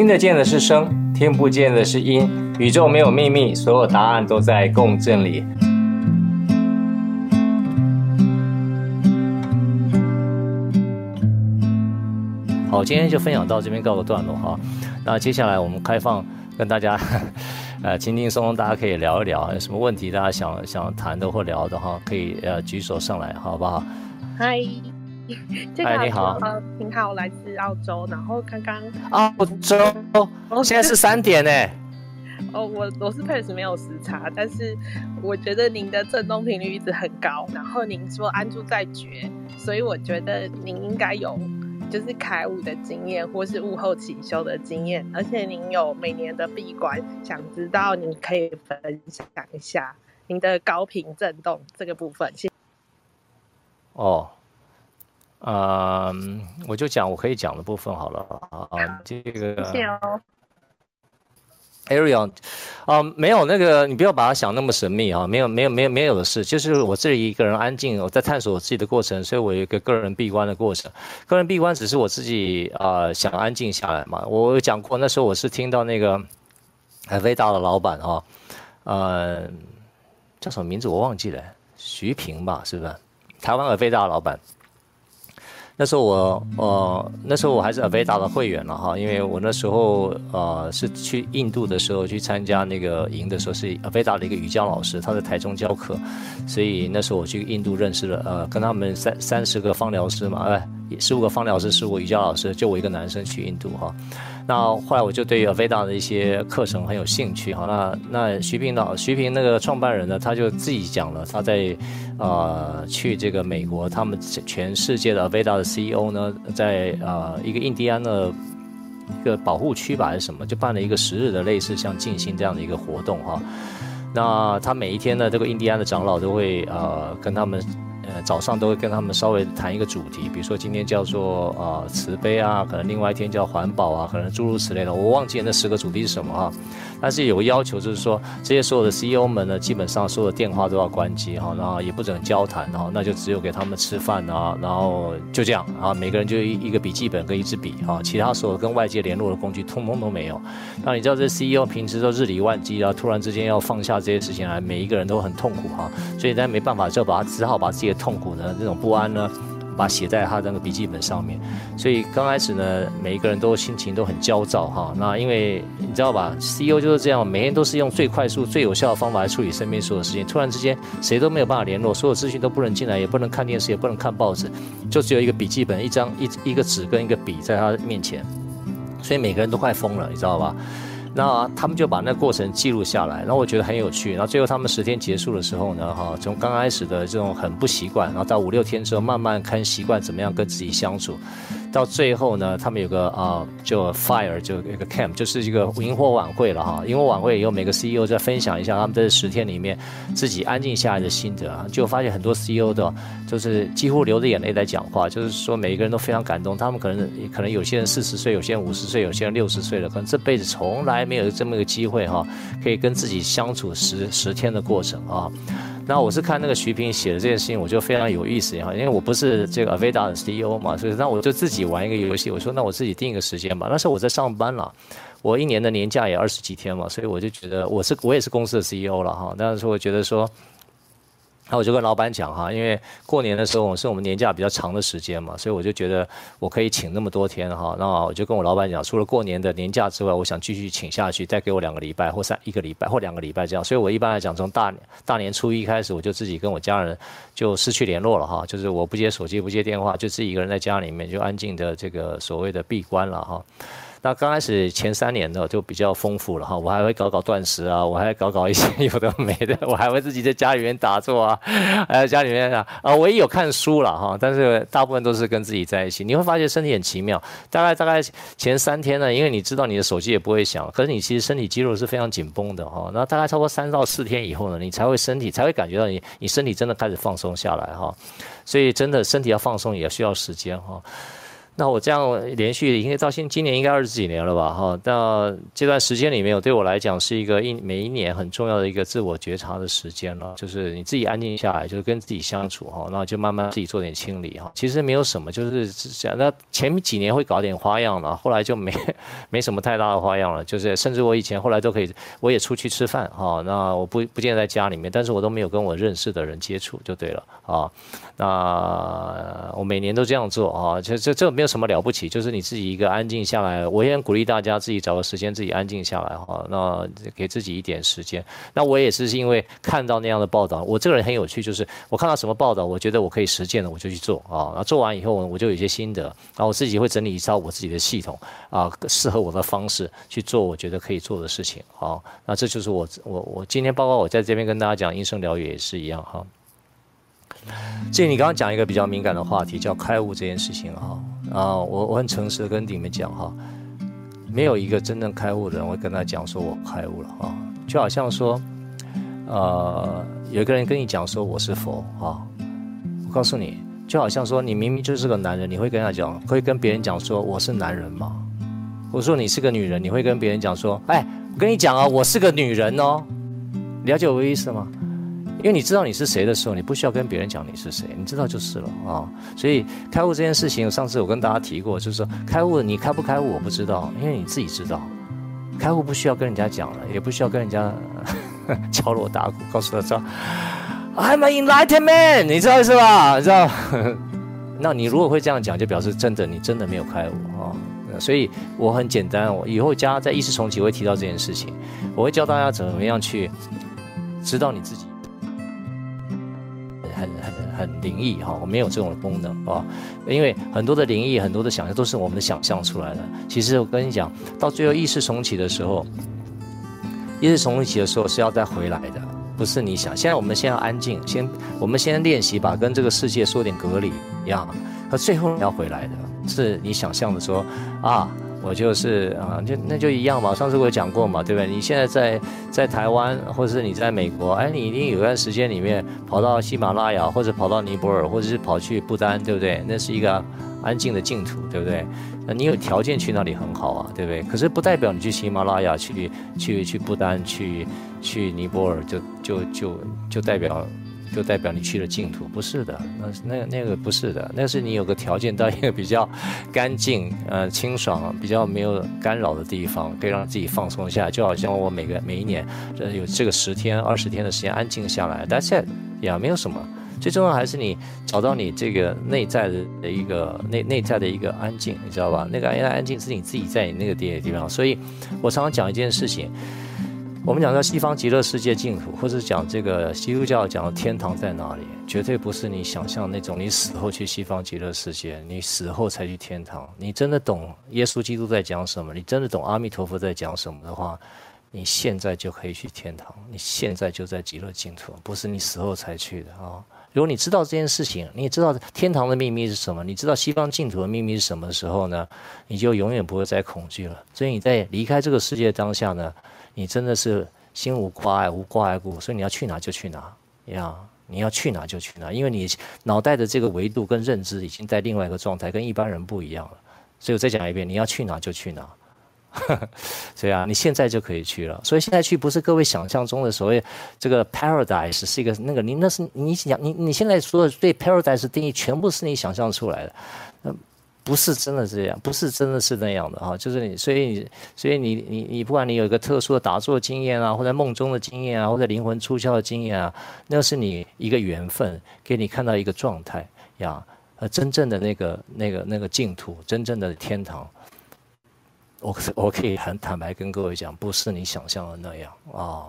听得见的是声，听不见的是音。宇宙没有秘密，所有答案都在共振里。好，今天就分享到这边告个段落哈。那接下来我们开放跟大家，呃，轻轻松松，大家可以聊一聊，有什么问题大家想想谈的或聊的哈，可以呃举手上来，好不好？嗨。嗨，你好，您好，来自澳洲，然后刚刚澳洲，现在是三点呢。哦，我我是 Paris 没有时差，但是我觉得您的震动频率一直很高，然后您说安住在觉，所以我觉得您应该有就是开悟的经验，或是悟后起修的经验，而且您有每年的闭关，想知道您可以分享一下您的高频震动这个部分，谢谢。哦。嗯，我就讲我可以讲的部分好了啊，这个。谢谢哦。Ariel，啊，没有那个，你不要把它想那么神秘啊，没有没有没有没有的事，就是我这里一个人安静，我在探索我自己的过程，所以我有一个个人闭关的过程。个人闭关只是我自己啊、呃，想安静下来嘛。我有讲过那时候我是听到那个很伟大的老板哈，呃，叫什么名字我忘记了，徐平吧，是不是？台湾很伟大的老板。那时候我呃，那时候我还是阿维达的会员了哈，因为我那时候呃是去印度的时候去参加那个营的时候，是阿维达的一个瑜伽老师，他在台中教课，所以那时候我去印度认识了呃，跟他们三三十个芳疗师嘛，哎，十五个芳疗师，十五个瑜伽老师，就我一个男生去印度哈。那后来我就对 Aveda 的一些课程很有兴趣哈。那那徐平老徐平那个创办人呢，他就自己讲了，他在呃去这个美国，他们全世界的 Aveda 的 CEO 呢，在呃一个印第安的一个保护区吧还是什么，就办了一个十日的类似像静心这样的一个活动哈。那他每一天呢，这个印第安的长老都会呃跟他们。早上都会跟他们稍微谈一个主题，比如说今天叫做呃慈悲啊，可能另外一天叫环保啊，可能诸如此类的，我忘记那十个主题是什么啊。但是有个要求就是说，这些所有的 CEO 们呢，基本上所有的电话都要关机哈，然后也不准交谈哈，那就只有给他们吃饭啊，然后就这样啊，每个人就一一个笔记本跟一支笔啊，其他所有跟外界联络的工具通通都没有。那你知道这 CEO 平时都日理万机啊，突然之间要放下这些事情来，每一个人都很痛苦哈，所以大家没办法，就把他只好把自己的痛苦呢，这种不安呢，把写在他的那个笔记本上面。所以刚开始呢，每一个人都心情都很焦躁哈。那因为你知道吧，CEO 就是这样，每天都是用最快速、最有效的方法来处理身边所有事情。突然之间，谁都没有办法联络，所有资讯都不能进来，也不能看电视，也不能看报纸，就只有一个笔记本、一张一一个纸跟一个笔在他面前。所以每个人都快疯了，你知道吧？那他们就把那过程记录下来，然后我觉得很有趣。然后最后他们十天结束的时候呢，哈，从刚开始的这种很不习惯，然后到五六天之后，慢慢看习惯怎么样跟自己相处。到最后呢，他们有个啊，就 fire 就一个 camp，就是一个萤火晚会了哈。萤火晚会以后，每个 CEO 在分享一下他们这十天里面自己安静下来的心得啊，就发现很多 CEO 的，就是几乎流着眼泪在讲话，就是说每一个人都非常感动。他们可能可能有些人四十岁，有些人五十岁，有些人六十岁了，可能这辈子从来没有这么一个机会哈，可以跟自己相处十十天的过程啊。那我是看那个徐平写的这件事情，我就非常有意思哈，因为我不是这个 Aveda 的 CEO 嘛，所以那我就自己玩一个游戏，我说那我自己定一个时间吧。那时候我在上班了，我一年的年假也二十几天嘛，所以我就觉得我是我也是公司的 CEO 了哈，那时候我觉得说。那我就跟老板讲哈，因为过年的时候是我们年假比较长的时间嘛，所以我就觉得我可以请那么多天哈。那我就跟我老板讲，除了过年的年假之外，我想继续请下去，再给我两个礼拜或三一个礼拜或两个礼拜这样。所以我一般来讲，从大大年初一开始，我就自己跟我家人就失去联络了哈，就是我不接手机，不接电话，就自己一个人在家里面就安静的这个所谓的闭关了哈。那刚开始前三年呢，就比较丰富了哈，我还会搞搞断食啊，我还搞搞一些 有的没的，我还会自己在家里面打坐啊，还在家里面啊，啊，我也有看书了哈，但是大部分都是跟自己在一起。你会发现身体很奇妙，大概大概前三天呢，因为你知道你的手机也不会响，可是你其实身体肌肉是非常紧绷的哈。那大概超过三到四天以后呢，你才会身体才会感觉到你你身体真的开始放松下来哈。所以真的身体要放松也需要时间哈。那我这样连续应该到现今年应该二十几年了吧？哈，那这段时间里面，对我来讲是一个一每一年很重要的一个自我觉察的时间了。就是你自己安静下来，就是跟自己相处哈，那就慢慢自己做点清理哈。其实没有什么，就是想那前几年会搞点花样了，后来就没 没什么太大的花样了。就是甚至我以前后来都可以，我也出去吃饭哈，那我不不见在家里面，但是我都没有跟我认识的人接触就对了啊。那我每年都这样做啊，就这这没有什么了不起，就是你自己一个安静下来。我也很鼓励大家自己找个时间自己安静下来哈。那给自己一点时间。那我也是因为看到那样的报道，我这个人很有趣，就是我看到什么报道，我觉得我可以实践的，我就去做啊。那做完以后，我就有些心得，然后我自己会整理一套我自己的系统啊，适合我的方式去做，我觉得可以做的事情。好，那这就是我我我今天包括我在这边跟大家讲音声疗愈也是一样哈。至于你刚刚讲一个比较敏感的话题，叫开悟这件事情哈啊，我我很诚实的跟你们讲哈，没有一个真正开悟的人会跟他讲说我开悟了啊，就好像说，呃，有一个人跟你讲说我是佛啊，我告诉你，就好像说你明明就是个男人，你会跟他讲，会跟别人讲说我是男人吗？我说你是个女人，你会跟别人讲说，哎，我跟你讲啊，我是个女人哦，了解我的意思吗？因为你知道你是谁的时候，你不需要跟别人讲你是谁，你知道就是了啊、所以开悟这件事情，上次我跟大家提过，就是说开悟你开不开悟我不知道，因为你自己知道。开悟不需要跟人家讲了，也不需要跟人家敲锣打鼓，告诉他说 I'm an enlightened man，你知道是吧？你知道？那你如果会这样讲，就表示真的你真的没有开悟啊、所以我很简单，我以后加在意识重启会提到这件事情，我会教大家怎么样去知道你自己。很很很灵异哈，我没有这种功能啊，因为很多的灵异，很多的想象都是我们的想象出来的。其实我跟你讲，到最后意识重启的时候，意识重启的时候是要再回来的，不是你想。现在我们先要安静，先我们先练习吧跟这个世界说点隔离一样，可最后要回来的，是你想象的说啊。我就是啊，就那就一样嘛。上次我有讲过嘛，对不对？你现在在在台湾，或者是你在美国，哎，你一定有段时间里面跑到喜马拉雅，或者跑到尼泊尔，或者是跑去不丹，对不对？那是一个安静的净土，对不对？那你有条件去那里很好啊，对不对？可是不代表你去喜马拉雅、去去去不丹、去去尼泊尔，就就就就代表。就代表你去了净土，不是的，那那那个不是的，那是你有个条件到一个比较干净、呃清爽、比较没有干扰的地方，可以让自己放松一下。就好像我每个每一年，有这个十天、二十天的时间安静下来，That's it，也没有什么。最重要还是你找到你这个内在的一个内内在的一个安静，你知道吧？那个安安静是你自己在你那个地地方。所以我常常讲一件事情。我们讲到西方极乐世界净土，或者讲这个基督教讲的天堂在哪里，绝对不是你想象那种你死后去西方极乐世界，你死后才去天堂。你真的懂耶稣基督在讲什么？你真的懂阿弥陀佛在讲什么的话，你现在就可以去天堂，你现在就在极乐净土，不是你死后才去的啊！如果你知道这件事情，你也知道天堂的秘密是什么，你知道西方净土的秘密是什么的时候呢，你就永远不会再恐惧了。所以你在离开这个世界当下呢，你真的是心无挂碍，无挂碍故，所以你要去哪就去哪，呀，你要去哪就去哪，因为你脑袋的这个维度跟认知已经在另外一个状态，跟一般人不一样了。所以我再讲一遍，你要去哪就去哪，所以啊，你现在就可以去了。所以现在去不是各位想象中的所谓这个 paradise 是一个那个你那是你想你你现在说的对 paradise 定义全部是你想象出来的，嗯。不是真的这样，不是真的是那样的哈，就是你，所以你，所以你，你，你不管你有一个特殊的打坐经验啊，或者梦中的经验啊，或者灵魂出窍的经验啊，那是你一个缘分，给你看到一个状态呀，呃，真正的那个那个那个净土，真正的天堂，我我可以很坦白跟各位讲，不是你想象的那样啊。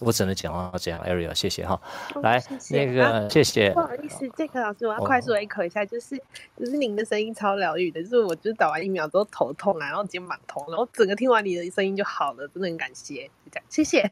我只能讲到这样，Ariel，谢谢哈。哦、来，谢谢那个、啊、谢谢。不好意思，杰克老师，我要快速的 echo 一下，就是就是您的声音超疗愈的，就是我就是打完疫苗之后头痛啊，然后肩膀痛，然后整个听完你的声音就好了，真的很感谢，就这样，谢谢。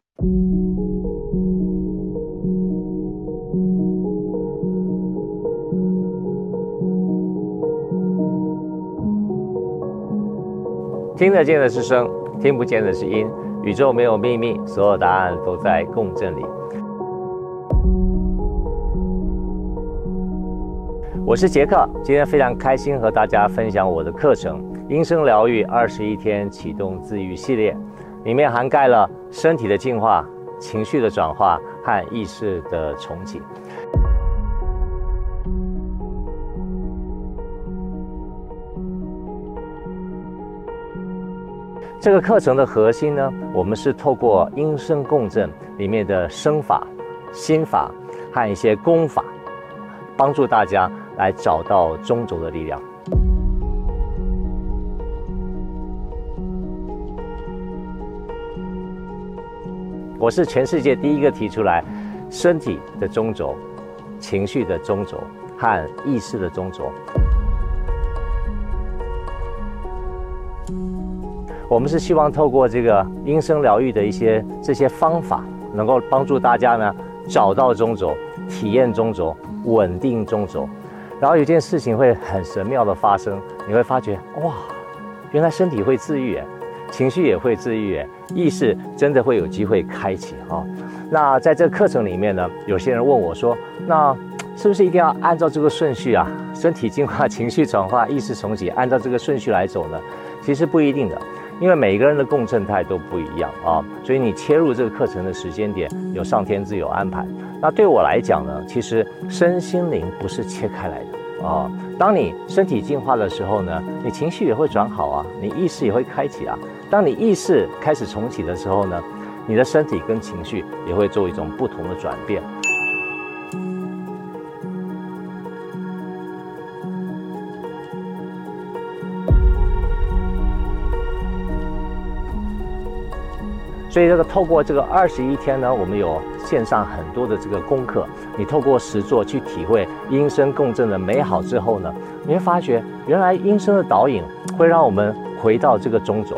听得见的是声，听不见的是音。宇宙没有秘密，所有答案都在共振里。我是杰克，今天非常开心和大家分享我的课程《音声疗愈二十一天启动自愈系列》，里面涵盖了身体的进化、情绪的转化和意识的重启。这个课程的核心呢，我们是透过音声共振里面的声法、心法和一些功法，帮助大家。来找到中轴的力量。我是全世界第一个提出来身体的中轴、情绪的中轴和意识的中轴。我们是希望透过这个音声疗愈的一些这些方法，能够帮助大家呢找到中轴、体验中轴、稳定中轴。然后有件事情会很神妙的发生，你会发觉哇，原来身体会治愈，情绪也会治愈，意识真的会有机会开启哈、那在这个课程里面呢，有些人问我说，那是不是一定要按照这个顺序啊？身体净化、情绪转化、意识重启，按照 这个顺序来走呢？其实不一定的，因为每个人的共振态都不一样啊、哦，所以你切入这个课程的时间点，有上天自有安排。那对我来讲呢，其实身心灵不是切开来的啊。当你身体进化的时候呢，你情绪也会转好啊，你意识也会开启啊。当你意识开始重启的时候呢，你的身体跟情绪也会做一种不同的转变。所以这个透过这个二十一天呢，我们有线上很多的这个功课，你透过实作去体会音声共振的美好之后呢，你会发觉原来音声的导引会让我们回到这个中轴，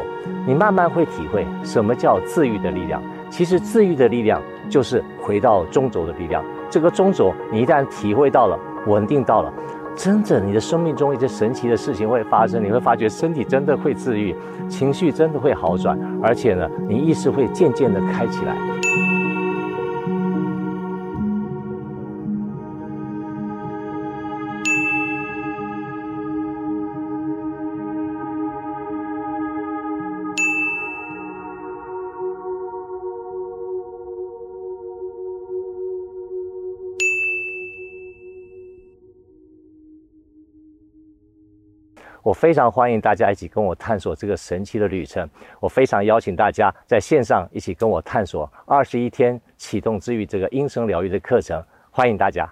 你慢慢会体会什么叫自愈的力量。其实自愈的力量就是回到中轴的力量。这个中轴你一旦体会到了，稳定到了。真正你的生命中一些神奇的事情会发生，你会发觉身体真的会治愈，情绪真的会好转，而且呢，你意识会渐渐的开起来。我非常欢迎大家一起跟我探索这个神奇的旅程。我非常邀请大家在线上一起跟我探索二十一天启动治愈这个音声疗愈的课程，欢迎大家。